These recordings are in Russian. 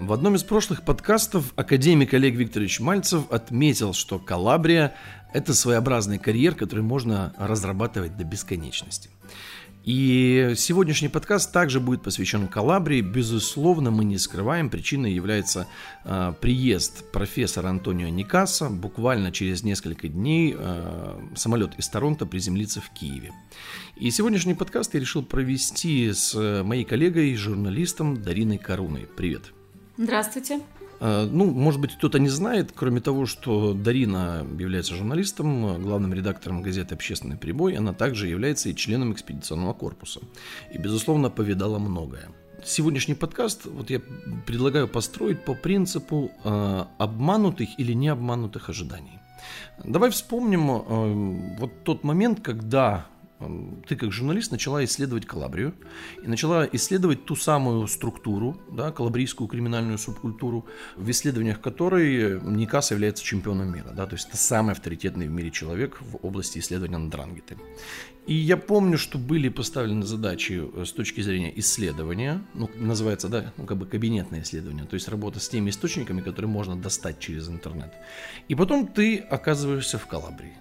В одном из прошлых подкастов академик Олег Викторович Мальцев отметил, что Калабрия – это своеобразный карьер, который можно разрабатывать до бесконечности. И сегодняшний подкаст также будет посвящен Калабрии. Безусловно, мы не скрываем, причиной является э, приезд профессора Антонио Никаса. Буквально через несколько дней э, самолет из Торонто приземлится в Киеве. И сегодняшний подкаст я решил провести с моей коллегой, журналистом Дариной Каруной. Привет. Здравствуйте. А, ну, может быть, кто-то не знает, кроме того, что Дарина является журналистом, главным редактором газеты «Общественный прибой», она также является и членом экспедиционного корпуса. И, безусловно, повидала многое. Сегодняшний подкаст вот я предлагаю построить по принципу э, обманутых или не обманутых ожиданий. Давай вспомним э, вот тот момент, когда ты как журналист начала исследовать Калабрию и начала исследовать ту самую структуру, да, калабрийскую криминальную субкультуру, в исследованиях которой Никас является чемпионом мира. Да, то есть это самый авторитетный в мире человек в области исследования андрангиты. И я помню, что были поставлены задачи э, с точки зрения исследования, ну, называется, да, ну, как бы кабинетное исследование, то есть работа с теми источниками, которые можно достать через интернет. И потом ты оказываешься в Калабрии.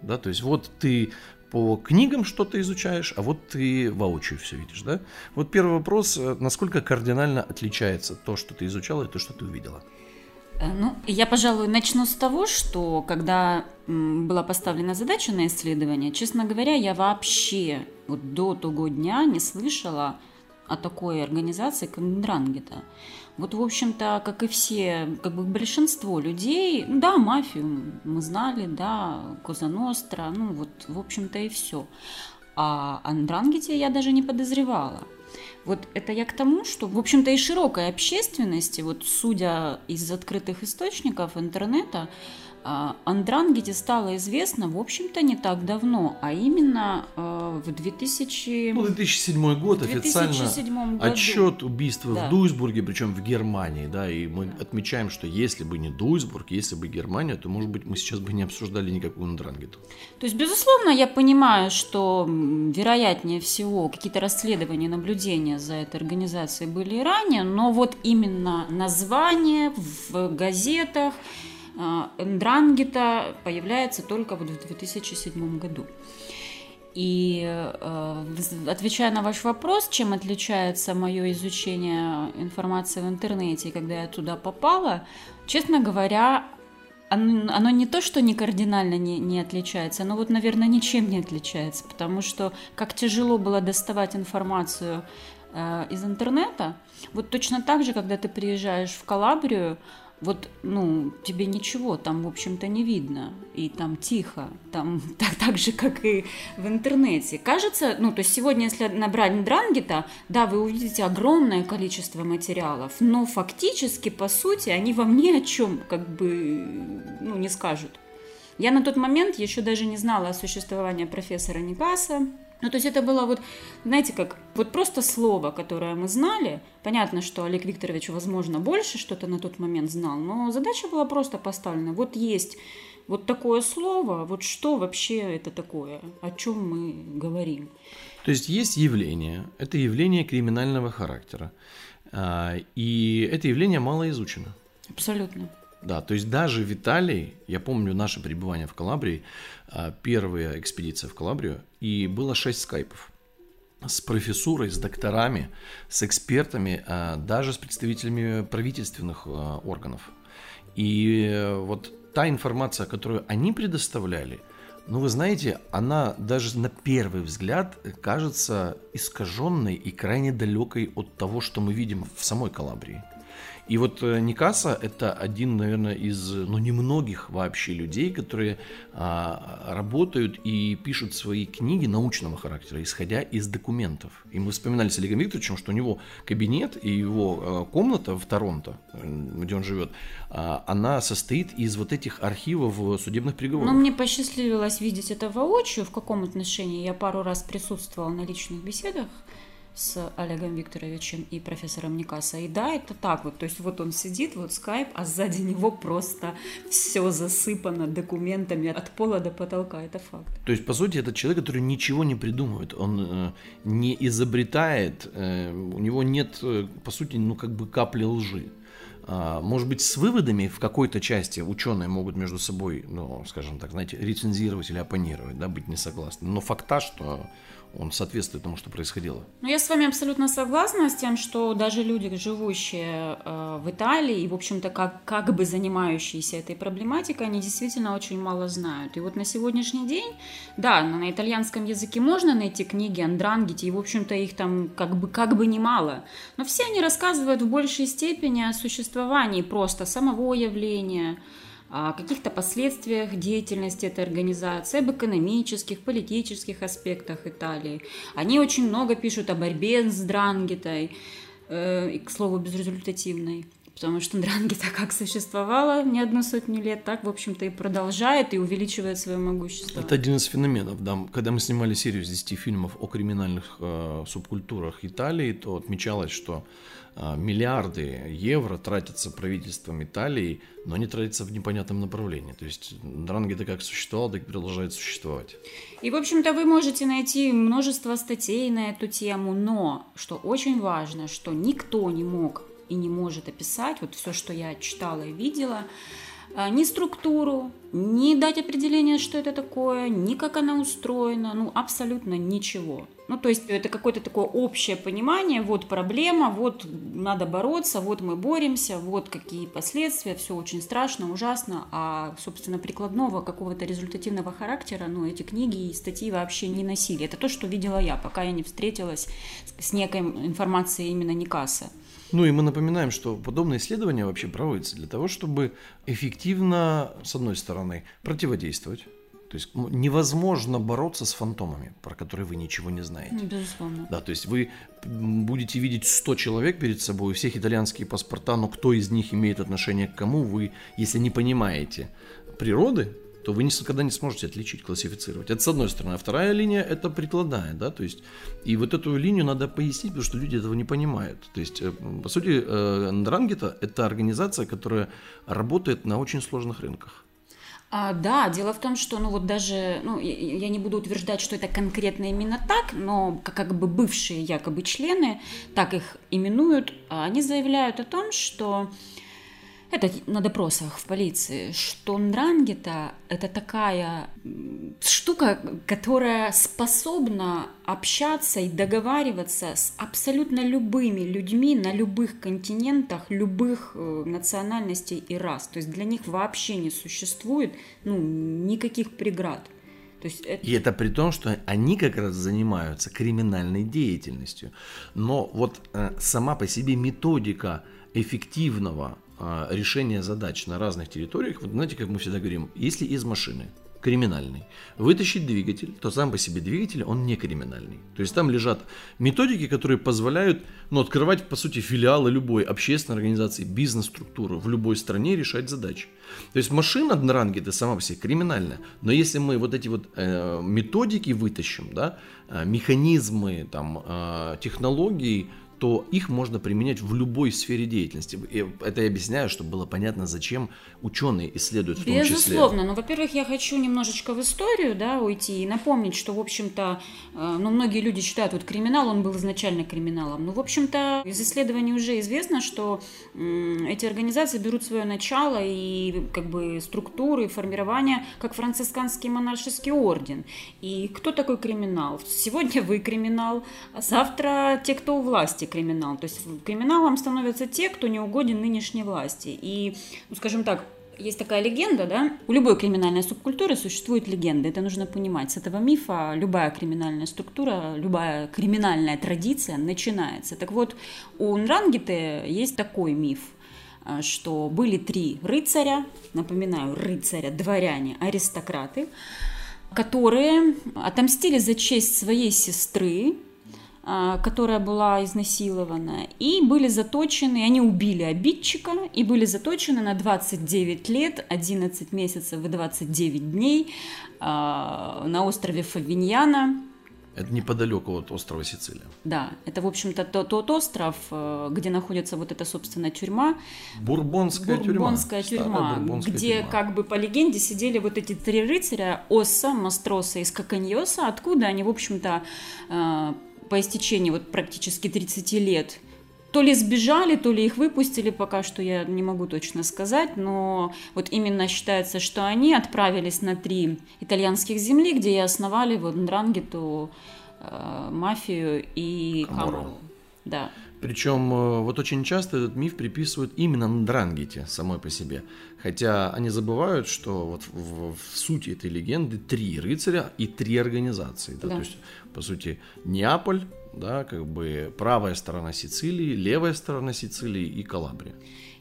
Да, то есть вот ты по книгам что-то изучаешь, а вот ты воочию все видишь, да? Вот первый вопрос, э, насколько кардинально отличается то, что ты изучала, и то, что ты увидела? Э, ну, я, пожалуй, начну с того, что когда была поставлена задача на исследование, честно говоря, я вообще вот до того дня не слышала о такой организации, как. Вот, в общем-то, как и все, как бы большинство людей, да, мафию мы знали, да, Коза Ностра, ну вот, в общем-то, и все. А Андрангете я даже не подозревала. Вот это я к тому, что, в общем-то, и широкой общественности, вот судя из открытых источников интернета, Андрангете стало известно, в общем-то, не так давно, а именно э, в 2000... Ну, 2007 год 2007 официально году. отчет убийства да. в Дуйсбурге, причем в Германии, да, и мы отмечаем, что если бы не Дуйсбург, если бы Германия, то, может быть, мы сейчас бы не обсуждали никакую Андрангету. То есть, безусловно, я понимаю, что, вероятнее всего, какие-то расследования, наблюдения за этой организацией были и ранее, но вот именно название в газетах, а, Эндрангета появляется только вот в 2007 году. И э, отвечая на ваш вопрос, чем отличается мое изучение информации в интернете, когда я туда попала, честно говоря, оно, оно не то, что не кардинально не, не отличается, но вот, наверное, ничем не отличается, потому что как тяжело было доставать информацию э, из интернета, вот точно так же, когда ты приезжаешь в Калабрию, вот, ну, тебе ничего там, в общем-то, не видно, и там тихо, там так, так же, как и в интернете. Кажется, ну, то есть сегодня, если набрать Дрангета, да, вы увидите огромное количество материалов, но фактически, по сути, они вам ни о чем, как бы, ну, не скажут. Я на тот момент еще даже не знала о существовании профессора Никаса, ну, то есть это было вот, знаете, как вот просто слово, которое мы знали. Понятно, что Олег Викторович, возможно, больше что-то на тот момент знал, но задача была просто поставлена. Вот есть вот такое слово, вот что вообще это такое, о чем мы говорим. То есть есть явление, это явление криминального характера, а, и это явление мало изучено. Абсолютно. Да, то есть даже Виталий, я помню наше пребывание в Калабрии, а, первая экспедиция в Калабрию, и было шесть скайпов с профессурой, с докторами, с экспертами, а, даже с представителями правительственных а, органов. И э, вот та информация, которую они предоставляли, ну, вы знаете, она даже на первый взгляд кажется искаженной и крайне далекой от того, что мы видим в самой Калабрии. И вот э, Никаса это один, наверное, из, ну, немногих вообще людей, которые а, работают и пишут свои книги научного характера, исходя из документов. И мы вспоминали с Олегом Викторовичем, что у него кабинет и его а, комната в Торонто, э, где он живет, а, она состоит из вот этих архивов судебных приговоров. Но мне посчастливилось видеть это воочию, в каком отношении. Я пару раз присутствовала на личных беседах с Олегом Викторовичем и профессором Никаса. И да, это так вот. То есть вот он сидит, вот скайп, а сзади него просто все засыпано документами от пола до потолка. Это факт. То есть, по сути, это человек, который ничего не придумывает. Он э, не изобретает, э, у него нет, э, по сути, ну как бы капли лжи. А, может быть, с выводами в какой-то части ученые могут между собой, ну, скажем так, знаете, рецензировать или оппонировать, да, быть не согласны. Но факта, что он соответствует тому, что происходило. Ну, я с вами абсолютно согласна с тем, что даже люди, живущие э, в Италии и, в общем-то, как, как бы занимающиеся этой проблематикой, они действительно очень мало знают. И вот на сегодняшний день, да, на итальянском языке можно найти книги Андрангити, и, в общем-то, их там как бы, как бы немало. Но все они рассказывают в большей степени о существовании просто самого явления, о каких-то последствиях деятельности этой организации, об экономических, политических аспектах Италии. Они очень много пишут о борьбе с Дрангетой, э, и, к слову, безрезультативной. Потому что Дрангита как существовала не одну сотню лет, так, в общем-то, и продолжает, и увеличивает свое могущество. Это один из феноменов. Да. Когда мы снимали серию из 10 фильмов о криминальных э, субкультурах Италии, то отмечалось, что а, миллиарды евро тратятся правительством Италии, но они тратятся в непонятном направлении. То есть Дрангеда как существовал, так и продолжает существовать. И, в общем-то, вы можете найти множество статей на эту тему, но, что очень важно, что никто не мог и не может описать, вот все, что я читала и видела, а, ни структуру, ни дать определение, что это такое, ни как она устроена, ну, абсолютно ничего. Ну, то есть это какое-то такое общее понимание, вот проблема, вот надо бороться, вот мы боремся, вот какие последствия, все очень страшно, ужасно, а, собственно, прикладного какого-то результативного характера, ну, эти книги и статьи вообще не носили. Это то, что видела я, пока я не встретилась с некой информацией именно Никаса. Ну и мы напоминаем, что подобные исследования вообще проводятся для того, чтобы эффективно, с одной стороны, противодействовать то есть невозможно бороться с фантомами, про которые вы ничего не знаете. Безусловно. Да, то есть вы будете видеть 100 человек перед собой, у всех итальянские паспорта, но кто из них имеет отношение к кому, вы, если не понимаете природы, то вы никогда не сможете отличить, классифицировать. Это с одной стороны. А вторая линия – это прикладная, да, то есть, и вот эту линию надо пояснить, потому что люди этого не понимают. То есть, э, по сути, э, Ндрангета – это организация, которая работает на очень сложных рынках. А, да, дело в том, что, ну вот даже, ну я не буду утверждать, что это конкретно именно так, но как бы бывшие якобы члены, так их именуют, а они заявляют о том, что это на допросах в полиции, что нрангета – это такая штука, которая способна общаться и договариваться с абсолютно любыми людьми на любых континентах, любых э, национальностей и рас. То есть для них вообще не существует ну, никаких преград. То есть это... И это при том, что они как раз занимаются криминальной деятельностью. Но вот э, сама по себе методика эффективного а, решения задач на разных территориях, вот знаете, как мы всегда говорим, если из машины криминальный, вытащить двигатель, то сам по себе двигатель, он не криминальный. То есть там лежат методики, которые позволяют ну, открывать, по сути, филиалы любой общественной организации, бизнес-структуры в любой стране решать задачи. То есть машина одноранги это сама по себе криминальная, но если мы вот эти вот э, методики вытащим, да, э, механизмы, там, э, технологии, то их можно применять в любой сфере деятельности. И это я объясняю, чтобы было понятно, зачем ученые исследуют в том числе. Безусловно. Но, во-первых, я хочу немножечко в историю да, уйти и напомнить, что, в общем-то, э, ну, многие люди считают, вот криминал, он был изначально криминалом. Но, в общем-то, из исследований уже известно, что эти организации берут свое начало и как бы структуры, формирование, как францисканский монаршеский орден. И кто такой криминал? Сегодня вы криминал, а завтра те, кто у власти криминал. То есть криминалом становятся те, кто не угоден нынешней власти. И, ну, скажем так, есть такая легенда, да, у любой криминальной субкультуры существует легенда, это нужно понимать. С этого мифа любая криминальная структура, любая криминальная традиция начинается. Так вот, у Нрангиты есть такой миф, а, что были три рыцаря, напоминаю, рыцаря, дворяне, аристократы, которые отомстили за честь своей сестры, которая была изнасилована, и были заточены, они убили обидчика, и были заточены на 29 лет, 11 месяцев и 29 дней а, на острове Фавиньяна. Это неподалеку от острова Сицилия. Да, это, в общем-то, тот, тот остров, э, где находится вот эта, собственно, тюрьма. Бурбонская, Бурбонская тюрьма. тюрьма бурбонская где, тюрьма. как бы, по легенде, сидели вот эти три рыцаря Осса, Мастроса и Скаканьоса, откуда они, в общем-то, э, по истечении вот практически 30 лет – то ли сбежали, то ли их выпустили, пока что я не могу точно сказать, но вот именно считается, что они отправились на три итальянских земли, где и основали вот Ндрангету, э, мафию и Камеру. Да. Причем э, вот очень часто этот миф приписывают именно Ндрангете самой по себе. Хотя они забывают, что вот в, в сути этой легенды три рыцаря и три организации. Да? Да. То есть, по сути, Неаполь, да, как бы правая сторона Сицилии, левая сторона Сицилии и Калабрия.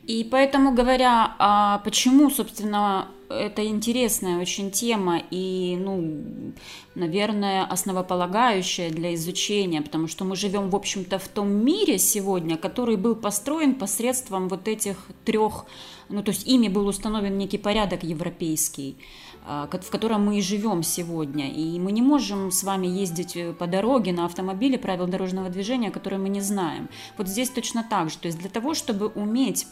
И поэтому говоря, а почему, собственно, это интересная очень тема и, ну, наверное, основополагающая для изучения, потому что мы живем, в общем-то, в том мире сегодня, который был построен посредством вот этих трех, ну, то есть ими был установлен некий порядок европейский. А, в котором мы и живем сегодня. И мы не можем с вами ездить э, по дороге на автомобиле правил дорожного движения, которые мы не знаем. Вот здесь точно так же. То есть для того, чтобы уметь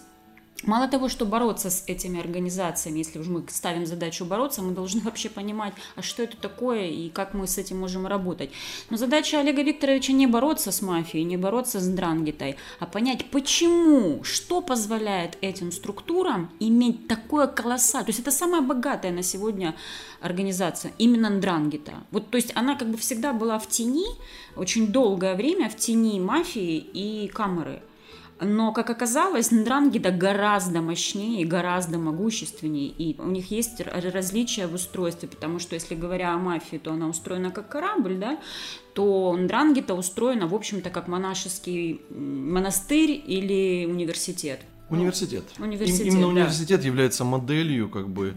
Мало того, что бороться с этими организациями, если уж мы ставим задачу бороться, мы должны вообще понимать, а что это такое и как мы с этим можем работать. Но задача Олега Викторовича не бороться с мафией, не бороться с Дрангитой, а понять, почему, что позволяет этим структурам иметь такое колоссальное, то есть это самая богатая на сегодня организация, именно Дрангита. Вот, то есть она как бы всегда была в тени, очень долгое время в тени мафии и камеры. Но, как оказалось, Ндрангида гораздо мощнее гораздо могущественнее. И у них есть различия в устройстве, потому что, если говоря о мафии, то она устроена как корабль, да, то Ндрангита устроена, в общем-то, как монашеский монастырь или университет. Университет. Ну, университет, Именно да. университет является моделью, как бы,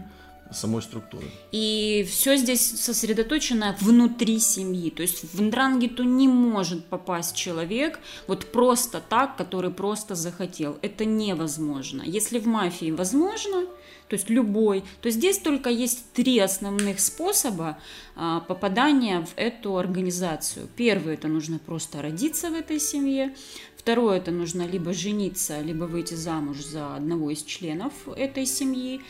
самой структуры. И все здесь сосредоточено внутри семьи. То есть в Ндрангиту не может попасть человек вот просто так, который просто захотел. Это невозможно. Если в мафии возможно, то есть любой, то здесь только есть три основных способа а, попадания в эту организацию. Первый это нужно просто родиться в этой семье. Второе это нужно либо жениться, либо выйти замуж за одного из членов этой семьи.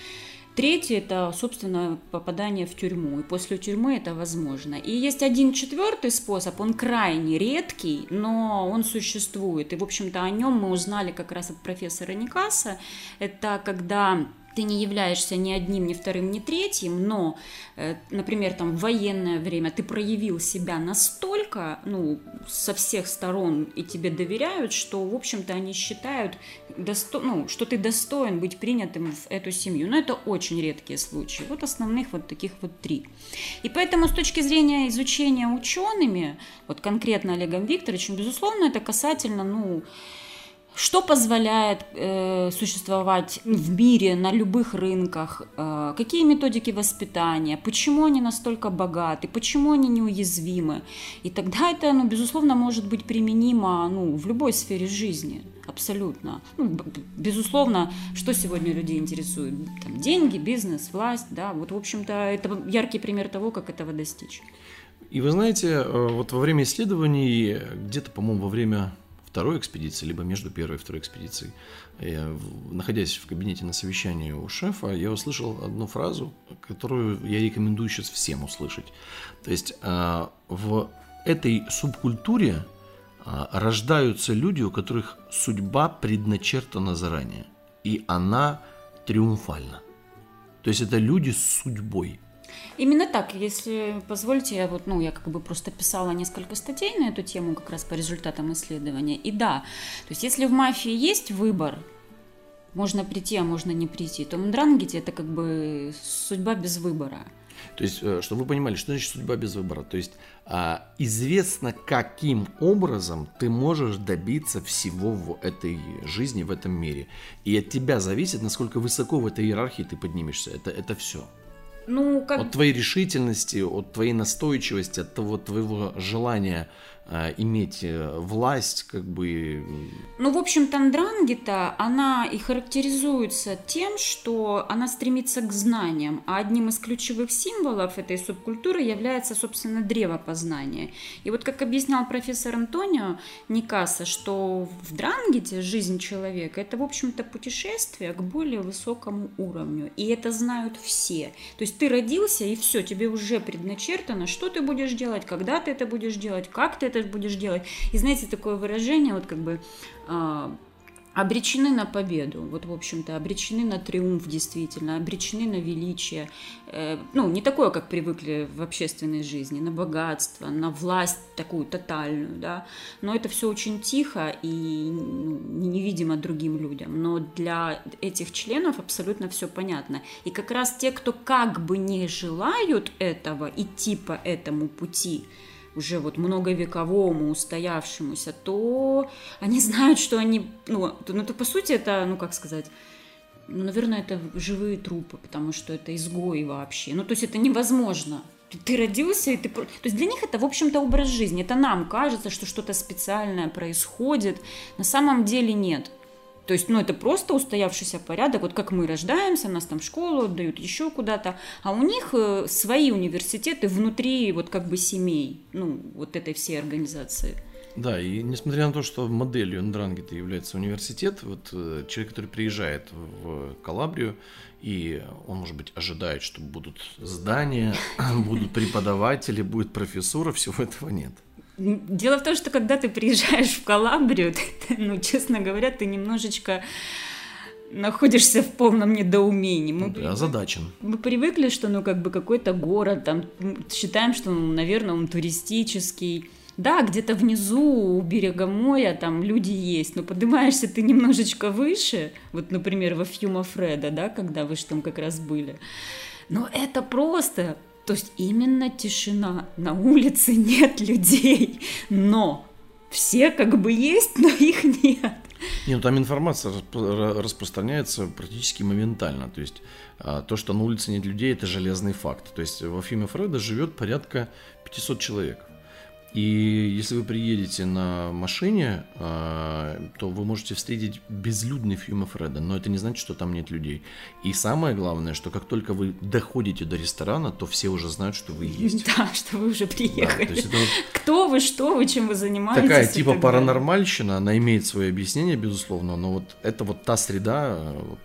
Третье – это, собственно, попадание в тюрьму, и после тюрьмы это возможно. И есть один четвертый способ, он крайне редкий, но он существует. И, в общем-то, о нем мы узнали как раз от профессора Никаса. Это когда ты не являешься ни одним, ни вторым, ни третьим, но, э, например, там в военное время ты проявил себя настолько, ну, со всех сторон и тебе доверяют, что, в общем-то, они считают, досто... ну, что ты достоин быть принятым в эту семью. Но это очень редкие случаи. Вот основных вот таких вот три. И поэтому с точки зрения изучения учеными, вот конкретно Олегом Викторовичем, безусловно, это касательно, ну, что позволяет э, существовать в мире на любых рынках? Э, какие методики воспитания? Почему они настолько богаты? Почему они неуязвимы? И тогда это, ну, безусловно, может быть применимо ну, в любой сфере жизни. Абсолютно. Ну, безусловно, что сегодня людей интересует? Там, деньги, бизнес, власть. Да? Вот, в общем-то, это яркий пример того, как этого достичь. И вы знаете, э, вот во время исследований, где-то, по-моему, во время второй экспедиции, либо между первой и второй экспедицией. Я, находясь в кабинете на совещании у шефа, я услышал одну фразу, которую я рекомендую сейчас всем услышать. То есть а, в этой субкультуре а, рождаются люди, у которых судьба предначертана заранее, и она триумфальна. То есть это люди с судьбой – Именно так, если позволите, я вот, ну, я как бы просто писала несколько статей на эту тему как раз по результатам исследования. И да, то есть если в мафии есть выбор, можно прийти, а можно не прийти, то в Мдрангете это как бы судьба без выбора. То есть, э, чтобы вы понимали, что значит судьба без выбора. То есть, а, известно, каким образом ты можешь добиться всего в этой жизни, в этом мире. И от тебя зависит, насколько высоко в этой иерархии ты поднимешься. Это, это все. Ну, как... От твоей решительности, от твоей настойчивости, от того твоего желания иметь э, власть, как бы... Ну, в общем, Тандрангита, она и характеризуется тем, что она стремится к знаниям, а одним из ключевых символов этой субкультуры является, собственно, древо познания. И вот, как объяснял профессор Антонио Никаса, что в Дрангите жизнь человека – это, в общем-то, путешествие к более высокому уровню. И это знают все. То есть ты родился, и все, тебе уже предначертано, что ты будешь делать, когда ты это будешь делать, как ты это будешь делать. И знаете, такое выражение, вот как бы а, обречены на победу, вот, в общем-то, обречены на триумф, действительно, обречены на величие, э, ну, не такое, как привыкли в общественной жизни, на богатство, на власть такую тотальную, да, но это все очень тихо и ну, невидимо другим людям, но для этих членов абсолютно все понятно, и как раз те, кто как бы не желают этого, идти по этому пути, уже вот многовековому, устоявшемуся, то они знают, что они, ну, ну то по сути это, ну как сказать, ну, наверное, это живые трупы, потому что это изгои вообще. Ну, то есть это невозможно. Ты родился, и ты... То есть для них это, в общем-то, образ жизни. Это нам кажется, что что-то специальное происходит. На самом деле нет. То есть, ну, это просто устоявшийся порядок. Вот как мы рождаемся, нас там в школу отдают, еще куда-то. А у них э, свои университеты внутри вот как бы семей, ну, вот этой всей организации. Да, и несмотря на то, что моделью Ндрангита является университет, вот э, человек, который приезжает в Калабрию, и он, может быть, ожидает, что будут здания, будут преподаватели, будет профессура, всего этого нет. Дело в том, что когда ты приезжаешь в Калабрию, ты, ну, честно говоря, ты немножечко находишься в полном недоумении. Мы, ну, озадачен. Мы привыкли, что, ну, как бы какой-то город, там, считаем, что, ну, наверное, он туристический. Да, где-то внизу у берега моря там люди есть, но поднимаешься ты немножечко выше, вот, например, во Фьюма Фреда, да, когда вы же там как раз были. Но это просто то есть именно тишина. На улице нет людей, но все как бы есть, но их нет. Не, ну там информация распространяется практически моментально. То есть а, то, что на улице нет людей, это железный факт. То есть во Фиме Фреда живет порядка 500 человек. И если вы приедете на машине, а, то вы можете встретить безлюдный Фьюма Фреда, но это не значит, что там нет людей. И самое главное, что как только вы доходите до ресторана, то все уже знают, что вы есть. Да, что вы уже приехали. Да, это... Кто вы, что вы, чем вы занимаетесь. Такая типа паранормальщина, она имеет свое объяснение, безусловно, но вот это вот та среда, вот,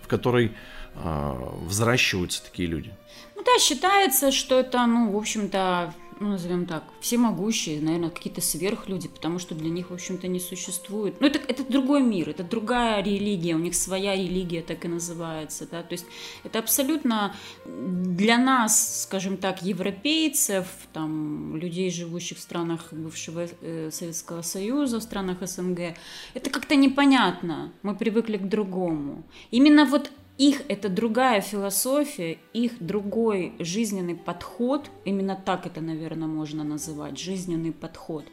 в которой а, взращиваются такие люди. Ну да, считается, что это, ну, в общем-то, ну, назовем так, всемогущие, наверное, какие-то сверхлюди, потому что для них, в общем-то, не существует. Ну, это, это другой мир, это другая религия, у них своя религия так и называется, да, то есть это абсолютно для нас, скажем так, европейцев, там, людей, живущих в странах бывшего э, Советского Союза, в странах СНГ, это как-то непонятно, мы привыкли к другому. Именно вот их это другая философия, их другой жизненный подход, именно так это, наверное, можно называть, жизненный подход.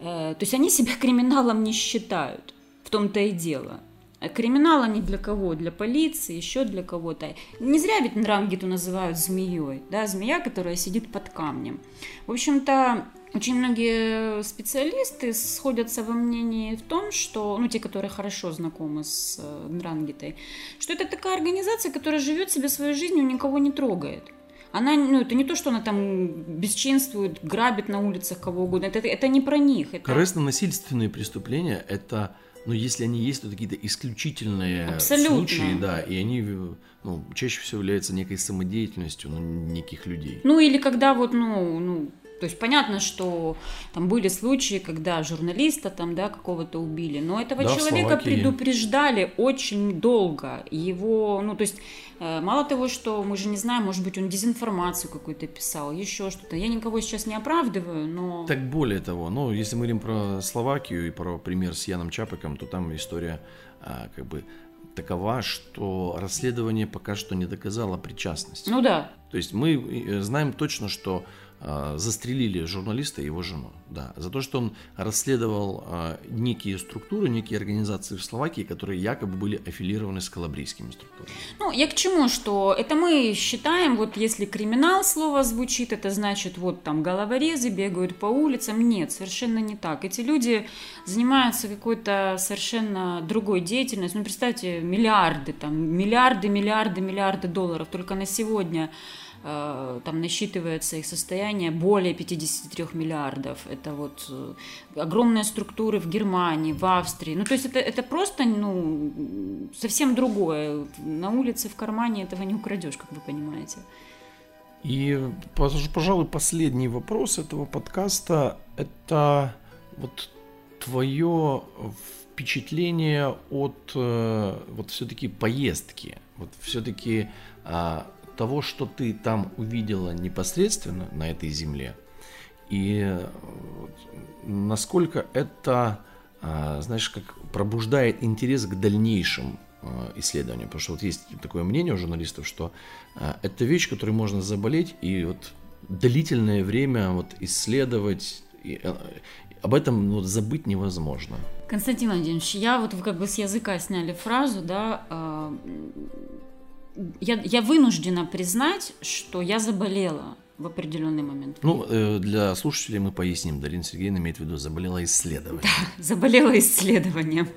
Э, то есть они себя криминалом не считают, в том-то и дело. Криминал они для кого? Для полиции, еще для кого-то. Не зря ведь Нрангиту называют змеей, да, змея, которая сидит под камнем. В общем-то, очень многие специалисты сходятся во мнении в том, что, ну, те, которые хорошо знакомы с э, Нрангитой, что это такая организация, которая живет себе своей жизнью, никого не трогает. Она, ну, это не то, что она там бесчинствует, грабит на улицах кого угодно. Это, это не про них. Это... Корыстно-насильственные преступления – это но если они есть, то какие-то исключительные Абсолютно. случаи, да, и они ну, чаще всего являются некой самодеятельностью ну, неких людей. Ну или когда вот, ну, ну то есть понятно, что там были случаи, когда журналиста там, да, какого-то убили, но этого да, человека предупреждали очень долго. Его, ну, то есть э, мало того, что мы же не знаем, может быть, он дезинформацию какую-то писал, еще что-то. Я никого сейчас не оправдываю, но... Так более того, ну, если мы говорим про Словакию и про пример с Яном Чапыком, то там история а, как бы такова, что расследование пока что не доказало причастность. Ну да. То есть мы э, знаем точно, что застрелили журналиста и его жену. Да, за то, что он расследовал а, некие структуры, некие организации в Словакии, которые якобы были аффилированы с калабрийскими структурами. Ну, я к чему, что это мы считаем, вот если криминал слово звучит, это значит вот там головорезы бегают по улицам. Нет, совершенно не так. Эти люди занимаются какой-то совершенно другой деятельностью. Ну, представьте, миллиарды, там, миллиарды, миллиарды, миллиарды долларов только на сегодня там насчитывается их состояние более 53 миллиардов. Это вот э, огромные структуры в Германии, в Австрии. Ну, то есть это, это просто ну, совсем другое. На улице, в кармане этого не украдешь, как вы понимаете. И, пожалуй, последний вопрос этого подкаста – это вот твое впечатление от э, вот все-таки поездки, вот все-таки а, того, что ты там увидела непосредственно на этой земле, и насколько это, а, знаешь, как пробуждает интерес к дальнейшим а, исследованиям. Потому что вот есть такое мнение у журналистов, что а, это вещь, которой можно заболеть и вот длительное время вот исследовать, и, об этом ну, забыть невозможно. Константин Владимирович, я вот вы как бы с языка сняли фразу, да, я, я вынуждена признать, что я заболела в определенный момент. Ну, э, для слушателей мы поясним. Дарина Сергеевна имеет в виду, заболела исследованием. Да, заболела исследованием.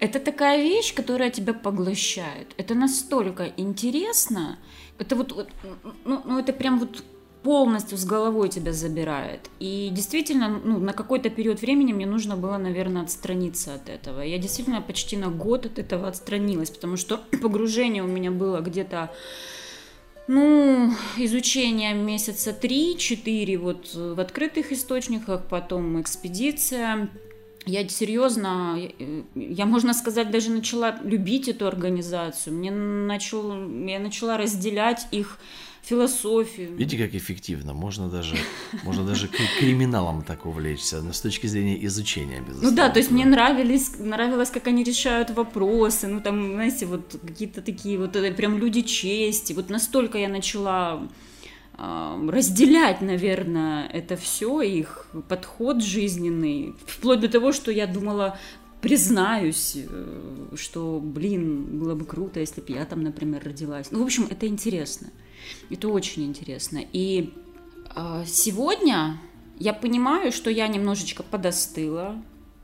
Это такая вещь, которая тебя поглощает. Это настолько интересно. Это вот, ну, ну это прям вот полностью с головой тебя забирает. И действительно, ну, на какой-то период времени мне нужно было, наверное, отстраниться от этого. Я действительно почти на год от этого отстранилась, потому что погружение у меня было где-то ну, изучение месяца 3-4 вот в открытых источниках, потом экспедиция. Я серьезно, я, можно сказать, даже начала любить эту организацию. Мне начал, я начала разделять их философию. Видите, как эффективно. Можно даже, можно даже криминалом так увлечься, но с точки зрения изучения, безусловно. Ну да, то есть мне нравились, нравилось, как они решают вопросы, ну там, знаете, вот какие-то такие вот э, прям люди чести. Вот настолько я начала разделять, наверное, это все, их подход жизненный, вплоть до того, что я думала, признаюсь, э, что, блин, было бы круто, если бы я там, например, родилась. Ну, в общем, это интересно. Это очень интересно. И э, сегодня я понимаю, что я немножечко подостыла,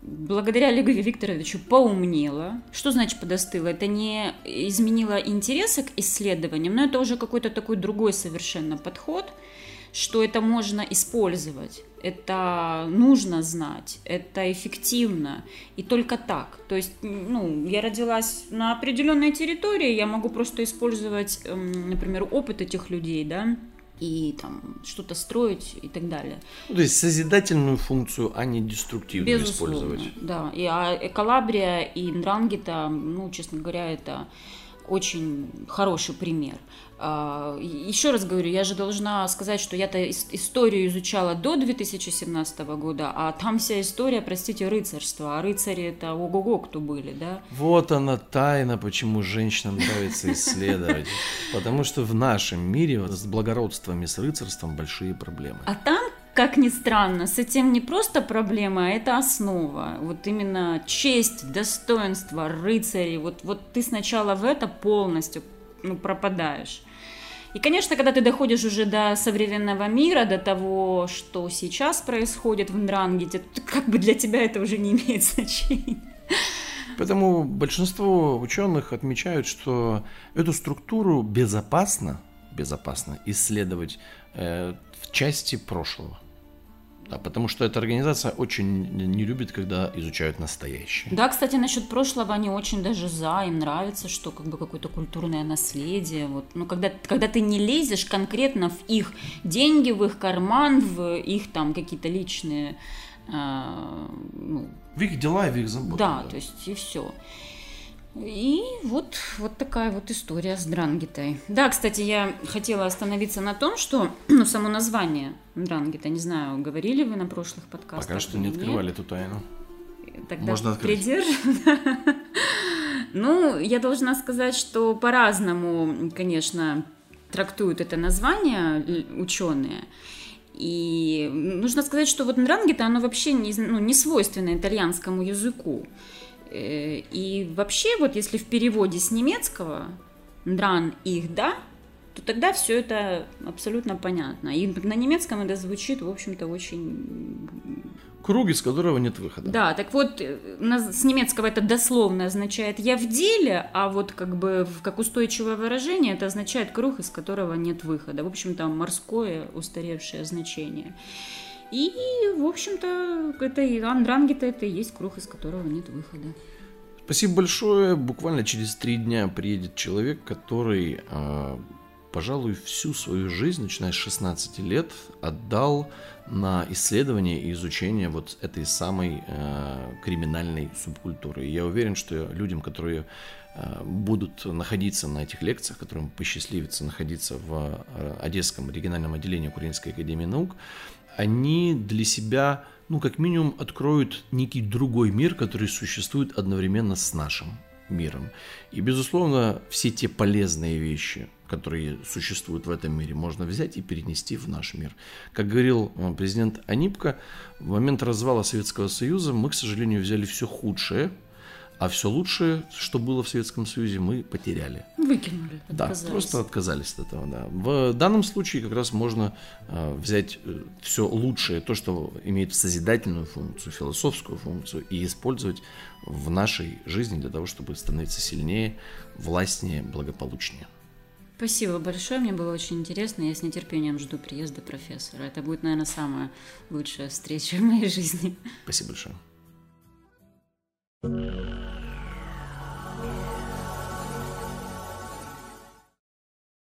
благодаря Олегу Викторовичу поумнела. Что значит подостыла? Это не изменило интереса к исследованиям, но это уже какой-то такой другой совершенно подход, что это можно использовать, это нужно знать, это эффективно, и только так. То есть, ну, я родилась на определенной территории, я могу просто использовать, эм, например, опыт этих людей, да, и там что-то строить и так далее. Ну, то есть созидательную функцию, а не деструктивную Безусловно, использовать. Да, и а Калабрия и Ндрангита, ну, честно говоря, это очень хороший пример. А, еще раз говорю, я же должна сказать, что я-то историю изучала до 2017 года, а там вся история, простите, рыцарства. А рыцари это ого-го кто были, да? Вот она тайна, почему женщинам нравится исследовать. Потому что в нашем мире с благородством и с рыцарством большие проблемы. А там как ни странно, с этим не просто проблема, а это основа. Вот именно честь, достоинство, рыцари. Вот, вот ты сначала в это полностью ну, пропадаешь. И, конечно, когда ты доходишь уже до современного мира, до того, что сейчас происходит в Ндрангете, как бы для тебя это уже не имеет значения. Поэтому большинство ученых отмечают, что эту структуру безопасно, безопасно исследовать э, в части прошлого. Да, потому что эта организация очень не любит, когда изучают настоящее. Да, кстати, насчет прошлого они очень даже за, им нравится, что как бы какое-то культурное наследие. Вот. Но когда, когда ты не лезешь конкретно в их деньги, в их карман, в их там какие-то личные... Э, ну, в их дела и в их заботы. Да, да, то есть и все. И вот, вот такая вот история с Дрангитой. Да, кстати, я хотела остановиться на том, что ну, само название Дрангита, не знаю, говорили вы на прошлых подкастах? Пока что не открывали эту тайну. Тогда Можно открыть. Ну, я должна сказать, что по-разному, конечно, трактуют это название ученые. И нужно сказать, что вот ндрангета, оно вообще не, ну, не свойственно итальянскому языку. Э, и вообще, вот если в переводе с немецкого «ндран их да», то тогда все это абсолютно понятно. И на немецком это звучит, в общем-то, очень... Круг, из которого нет выхода. Да, так вот, э, с немецкого это дословно означает «я в деле», а вот как бы как устойчивое выражение это означает «круг, из которого нет выхода». В общем-то, морское устаревшее значение. И, в общем-то, это и Андрангета, это и есть круг, из которого нет выхода. Спасибо большое. Буквально через три дня приедет человек, который а, пожалуй, всю свою жизнь, начиная с 16 лет, отдал на исследование и изучение вот этой самой э, криминальной субкультуры. Я уверен, что людям, которые э, будут находиться на этих лекциях, которым посчастливится находиться в Одесском региональном отделении Украинской академии наук, они для себя, ну, как минимум, откроют некий другой мир, который существует одновременно с нашим миром. И, безусловно, все те полезные вещи, которые существуют в этом мире, можно взять и перенести в наш мир. Как говорил э, президент Анипка, в момент развала Советского Союза мы, к сожалению, взяли все худшее, а все лучшее, что было в Советском Союзе, мы потеряли. Выкинули. Да, просто отказались от этого. Да. В данном случае как раз можно э, взять э, все лучшее, то, что имеет созидательную функцию, философскую функцию, и использовать в нашей жизни для того, чтобы становиться сильнее, властнее, благополучнее. Спасибо большое, мне было очень интересно. Я с нетерпением жду приезда профессора. Это будет, наверное, самая лучшая встреча в моей жизни. Спасибо большое. Yeah.